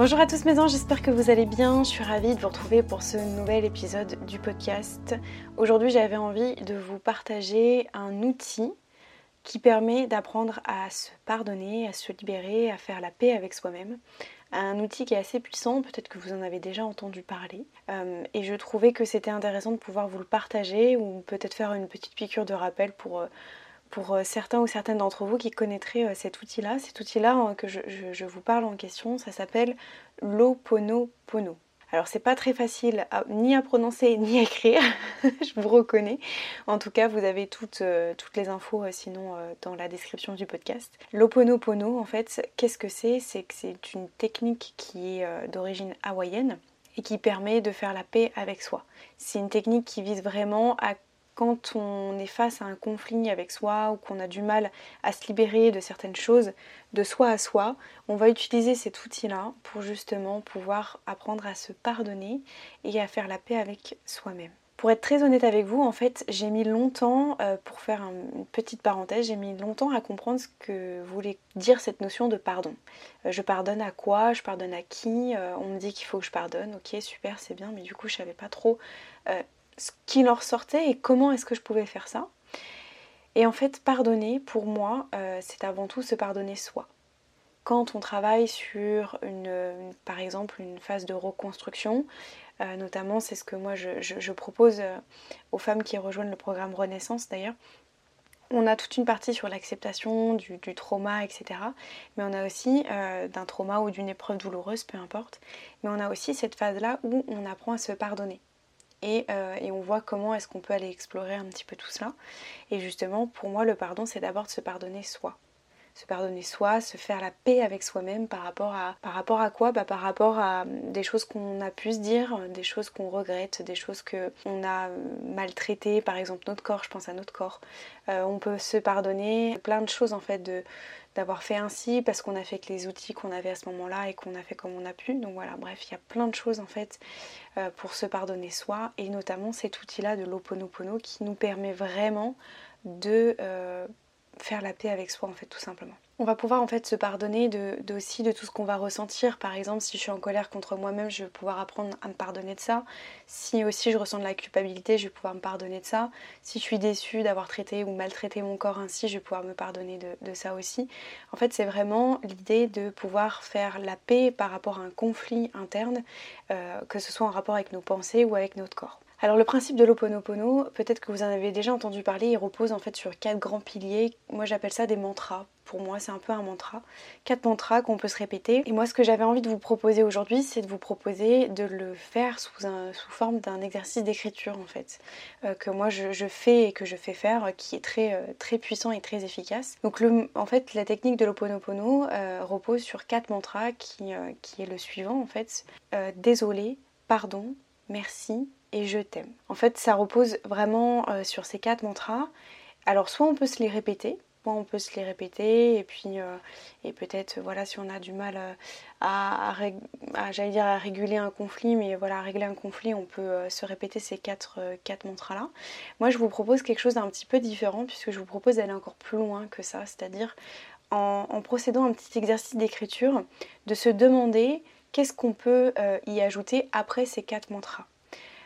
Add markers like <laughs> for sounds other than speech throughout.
Bonjour à tous mes anges, j'espère que vous allez bien. Je suis ravie de vous retrouver pour ce nouvel épisode du podcast. Aujourd'hui j'avais envie de vous partager un outil qui permet d'apprendre à se pardonner, à se libérer, à faire la paix avec soi-même. Un outil qui est assez puissant, peut-être que vous en avez déjà entendu parler. Euh, et je trouvais que c'était intéressant de pouvoir vous le partager ou peut-être faire une petite piqûre de rappel pour... Pour euh, certains ou certaines d'entre vous qui connaîtraient euh, cet outil-là. Cet outil-là hein, que je, vous parle en question, ça s'appelle l'Oponopono. Alors c'est pas très facile ni à prononcer ni à écrire, <laughs> je vous reconnais. En tout cas, vous avez toutes, euh, toutes les infos sinon dans la description du podcast. L'Oponopono, en fait, qu'est-ce que c'est? C'est que c'est une technique qui est d'origine hawaïenne et qui permet de faire la paix avec soi. C'est une technique qui vise vraiment à quand on est face à un conflit avec soi ou qu'on a du mal à se libérer de certaines choses de soi à soi, on va utiliser cet outil-là pour justement pouvoir apprendre à se pardonner et à faire la paix avec soi-même. Pour être très honnête avec vous, en fait, j'ai mis longtemps, euh, pour faire une petite parenthèse, j'ai mis longtemps à comprendre ce que voulait dire cette notion de pardon. Euh, je pardonne à quoi? Je pardonne à qui? Euh, On me dit qu'il faut que je pardonne. Ok, super, c'est bien, mais du coup, je savais pas trop ce qui leur sortait et comment est-ce que je pouvais faire ça. Et en fait, pardonner, pour moi, euh, c'est avant tout se pardonner soi. Quand on travaille sur, une, par exemple, une phase de reconstruction, euh, notamment, c'est ce que moi je, propose euh, aux femmes qui rejoignent le programme Renaissance d'ailleurs, on a toute une partie sur l'acceptation du, trauma, etc. Mais on a aussi d'un trauma ou d'une épreuve douloureuse, peu importe. Mais on a aussi cette phase-là où on apprend à se pardonner. Euh, et, on voit comment est-ce qu'on peut aller explorer un petit peu tout cela. Et justement, pour moi, le pardon, c'est d'abord de se pardonner soi. Se pardonner soi, se faire la paix avec soi-même par rapport à par rapport à quoi? Bah, Par rapport à des choses qu'on a pu se dire, des choses qu'on regrette, des choses qu'on a maltraitées, par exemple notre corps, je pense à notre corps. Euh, on peut se pardonner plein de choses en fait de d'avoir fait ainsi parce qu'on a fait que les outils qu'on avait à ce moment-là et qu'on a fait comme on a pu. Donc voilà, bref, il y a plein de choses en fait euh, pour se pardonner soi et notamment cet outil-là de l'Oponopono qui nous permet vraiment de euh, faire la paix avec soi en fait tout simplement on va pouvoir en fait se pardonner de, aussi de tout ce qu'on va ressentir. Par exemple, si je suis en colère contre moi-même, je vais pouvoir apprendre à me pardonner de ça. Si aussi je ressens de la culpabilité, je vais pouvoir me pardonner de ça. Si je suis déçue d'avoir traité ou maltraité mon corps ainsi, je vais pouvoir me pardonner de, ça aussi. En fait, c'est vraiment l'idée de pouvoir faire la paix par rapport à un conflit interne, euh, que ce soit en rapport avec nos pensées ou avec notre corps. Alors le principe de l'Oponopono, peut-être que vous en avez déjà entendu parler, il repose en fait sur quatre grands piliers. Moi j'appelle ça des mantras. Pour moi c'est un peu un mantra. Quatre mantras qu'on peut se répéter. Et moi ce que j'avais envie de vous proposer aujourd'hui, c'est de vous proposer de le faire sous, forme d'un exercice d'écriture en fait. Euh, que moi je, fais et que je fais faire, qui est très, euh, très puissant et très efficace. Donc le, en fait la technique de l'Oponopono euh, repose sur quatre mantras qui est le suivant en fait. désolé, pardon, merci, et je t'aime. En fait, ça repose vraiment euh, sur ces quatre mantras. Alors, soit on peut se les répéter, soit on peut se les répéter, et puis, euh, et peut-être, voilà, si on a du mal euh, à, j'allais dire, à réguler un conflit, mais voilà, à régler un conflit, on peut se répéter ces quatre, quatre mantras-là. Moi, je vous propose quelque chose d'un petit peu différent, puisque je vous propose d'aller encore plus loin que ça, c'est-à-dire en procédant à un petit exercice d'écriture, de se demander qu'est-ce qu'on peut y ajouter après ces quatre mantras.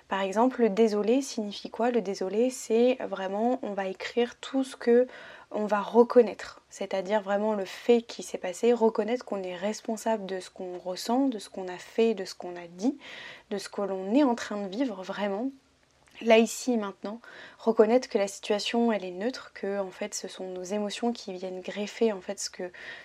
Par exemple, le désolé signifie quoi? Le désolé, c'est vraiment, on va écrire tout ce que on va reconnaître, c'est-à-dire vraiment le fait qui s'est passé, reconnaître qu'on est responsable de ce qu'on ressent, de ce qu'on a fait, de ce qu'on a dit, de ce que l'on est en train de vivre vraiment. Là ici maintenant, reconnaître que la situation elle est neutre, que en fait ce sont nos émotions qui viennent greffer en fait ce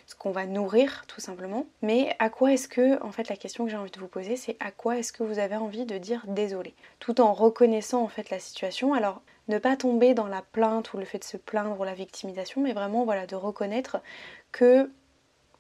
ce qu'on va nourrir tout simplement. Mais à quoi est-ce que en fait la question que j'ai envie de vous poser c'est à quoi est-ce que vous avez envie de dire désolé? Tout en reconnaissant en fait la situation. Alors ne pas tomber dans la plainte ou le fait de se plaindre ou la victimisation, mais vraiment voilà de reconnaître que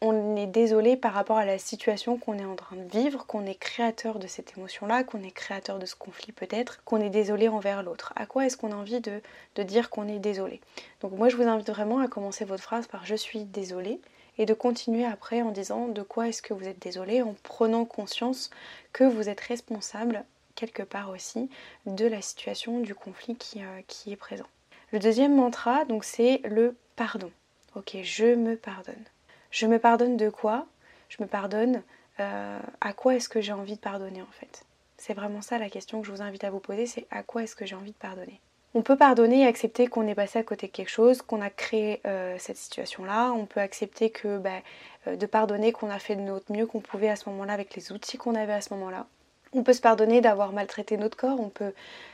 on est désolé par rapport à la situation qu'on est en train de vivre, qu'on est créateur de cette émotion-là, qu'on est créateur de ce conflit peut-être, qu'on est désolé envers l'autre. À quoi est-ce qu'on a envie de, dire qu'on est désolé? Donc moi je vous invite vraiment à commencer votre phrase par je suis désolé et de continuer après en disant de quoi est-ce que vous êtes désolé, en prenant conscience que vous êtes responsable quelque part aussi de la situation, du conflit qui, euh, qui est présent. Le deuxième mantra, donc c'est le pardon. Ok, je me pardonne. Je me pardonne de quoi? Je me pardonne euh, à quoi est-ce que j'ai envie de pardonner en fait? C'est vraiment ça la question que je vous invite à vous poser, c'est à quoi est-ce que j'ai envie de pardonner? On peut pardonner et accepter qu'on est passé à côté de quelque chose, qu'on a créé euh, cette situation-là. On peut accepter que bah, euh, de pardonner qu'on a fait de notre mieux qu'on pouvait à ce moment-là avec les outils qu'on avait à ce moment-là. On peut se pardonner d'avoir maltraité notre corps, on peut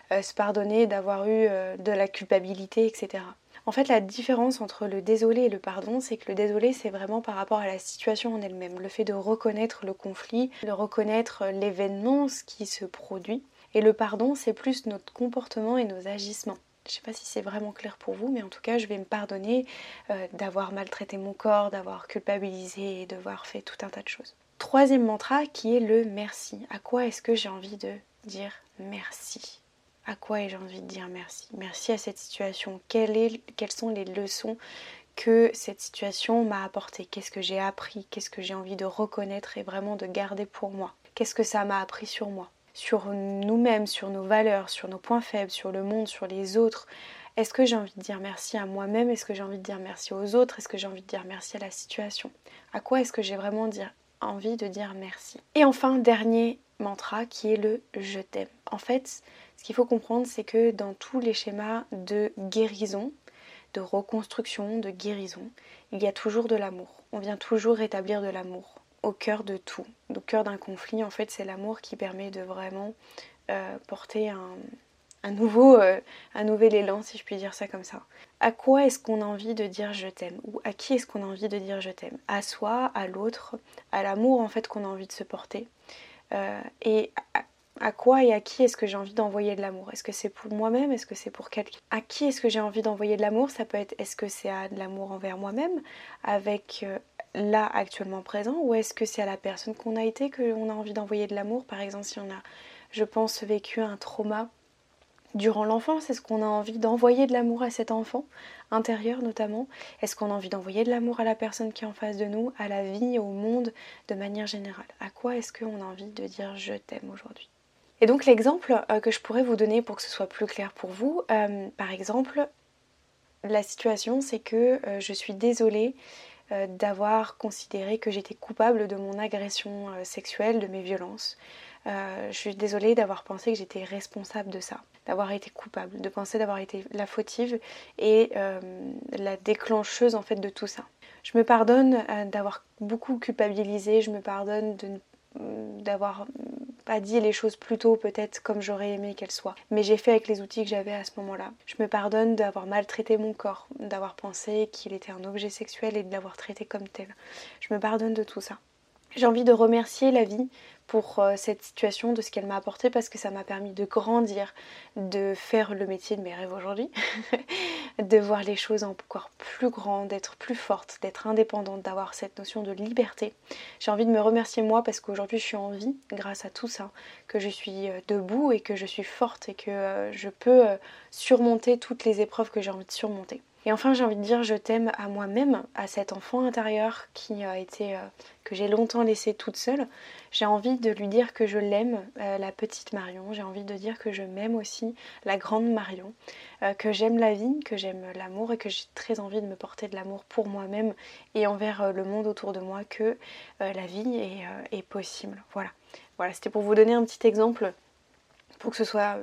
se pardonner d'avoir eu de la culpabilité, etc. En fait, la différence entre le désolé et le pardon, c'est que le désolé, c'est vraiment par rapport à la situation en elle-même, le fait de reconnaître le conflit, de reconnaître l'événement, ce qui se produit. Et le pardon, c'est plus notre comportement et nos agissements. Je ne sais pas si c'est vraiment clair pour vous, mais en tout cas, je vais me pardonner euh, d'avoir maltraité mon corps, d'avoir culpabilisé et d'avoir fait tout un tas de choses. Troisième mantra qui est le merci. À quoi est-ce que j'ai envie de dire merci? À quoi ai-je envie de dire merci? Merci à cette situation. quelles sont les leçons que cette situation m'a apportées? Qu'est-ce que j'ai appris? Qu'est-ce que j'ai envie de reconnaître et vraiment de garder pour moi? Qu'est-ce que ça m'a appris sur moi? Sur nous-mêmes, sur nos valeurs, sur nos points faibles, sur le monde, sur les autres. Est-ce que j'ai envie de dire merci à moi-même? Est-ce que j'ai envie de dire merci aux autres? Est-ce que j'ai envie de dire merci à la situation? À quoi est-ce que j'ai vraiment envie de dire merci? Et enfin, dernier mantra qui est le je t'aime. En fait, qu'il faut comprendre, c'est que dans tous les schémas de guérison, de reconstruction, de guérison, il y a toujours de l'amour. On vient toujours rétablir de l'amour au cœur de tout. Au cœur d'un conflit, en fait, c'est l'amour qui permet de vraiment euh, porter euh, un nouvel élan, si je puis dire ça comme ça. À quoi est-ce qu'on a envie de dire je t'aime? Ou à qui est-ce qu'on a envie de dire je t'aime? À soi, à l'autre, à l'amour en fait qu'on a envie de se porter. Euh, et quoi et à qui est-ce que j'ai envie d'envoyer de l'amour? Est-ce que c'est pour moi-même? Est-ce que c'est pour quelqu'un? À qui est-ce que j'ai envie d'envoyer de l'amour? Ça peut être est-ce que c'est à de l'amour envers moi-même, avec euh, là actuellement présent, ou est-ce que c'est à la personne qu'on a été qu'on a envie d'envoyer de l'amour? Par exemple, si on a, je pense, vécu un trauma durant l'enfance Est-ce qu'on a envie d'envoyer de l'amour à cet enfant intérieur notamment? Est-ce qu'on a envie d'envoyer de l'amour à la personne qui est en face de nous, à la vie, au monde de manière générale? À quoi est-ce qu'on a envie de dire je t'aime aujourd'hui? Et donc l'exemple euh, que je pourrais vous donner pour que ce soit plus clair pour vous, euh, par exemple, la situation c'est que euh, je suis désolée d'avoir considéré que j'étais coupable de mon agression sexuelle, de mes violences. je suis désolée d'avoir pensé que j'étais responsable de ça, d'avoir été coupable, de penser d'avoir été la fautive et la déclencheuse en fait de tout ça. Je me pardonne d'avoir beaucoup culpabilisé, je me pardonne d'avoir pas dit les choses plus tôt peut-être comme j'aurais aimé qu'elles soient. Mais j'ai fait avec les outils que j'avais à ce moment-là. Je me pardonne d'avoir maltraité mon corps, d'avoir pensé qu'il était un objet sexuel et de l'avoir traité comme tel. Je me pardonne de tout ça. J'ai envie de remercier la vie pour euh, cette situation, de ce qu'elle m'a apporté, parce que ça m'a permis de grandir, de faire le métier de mes rêves aujourd'hui, <laughs> de voir les choses encore plus grandes, d'être plus forte, d'être indépendante, d'avoir cette notion de liberté. J'ai envie de me remercier moi parce qu'aujourd'hui je suis en vie grâce à tout ça, que je suis euh, debout et que je suis forte et que euh, je peux surmonter toutes les épreuves que j'ai envie de surmonter. Et enfin, j'ai envie de dire je t'aime à moi-même, à cet enfant intérieur qui a été que j'ai longtemps laissé toute seule. J'ai envie de lui dire que je l'aime, euh, la petite Marion. J'ai envie de dire que je m'aime aussi, la grande Marion. Euh, que j'aime la vie, que j'aime l'amour et que j'ai très envie de me porter de l'amour pour moi-même et envers euh, le monde autour de moi, que la vie est, est possible. Voilà. Voilà, c'était pour vous donner un petit exemple pour que ce soit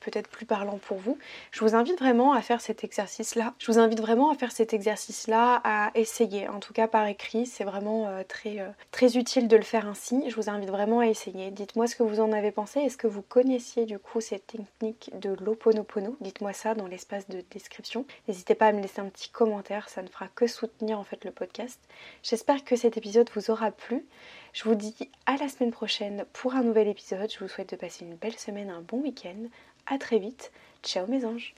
peut-être plus parlant pour vous. Je vous invite vraiment à faire cet exercice-là. Je vous invite vraiment à faire cet exercice-là, à essayer. En tout cas par écrit, c'est vraiment euh, très, euh, très utile de le faire ainsi. Je vous invite vraiment à essayer. Dites-moi ce que vous en avez pensé. Est-ce que vous connaissiez du coup cette technique de l'oponopono Dites-moi ça dans l'espace de description. N'hésitez pas à me laisser un petit commentaire, ça ne fera que soutenir en fait le podcast. J'espère que cet épisode vous aura plu. Je vous dis à la semaine prochaine pour un nouvel épisode. Je vous souhaite de passer une belle semaine, un bon week-end. A très vite. Ciao mes anges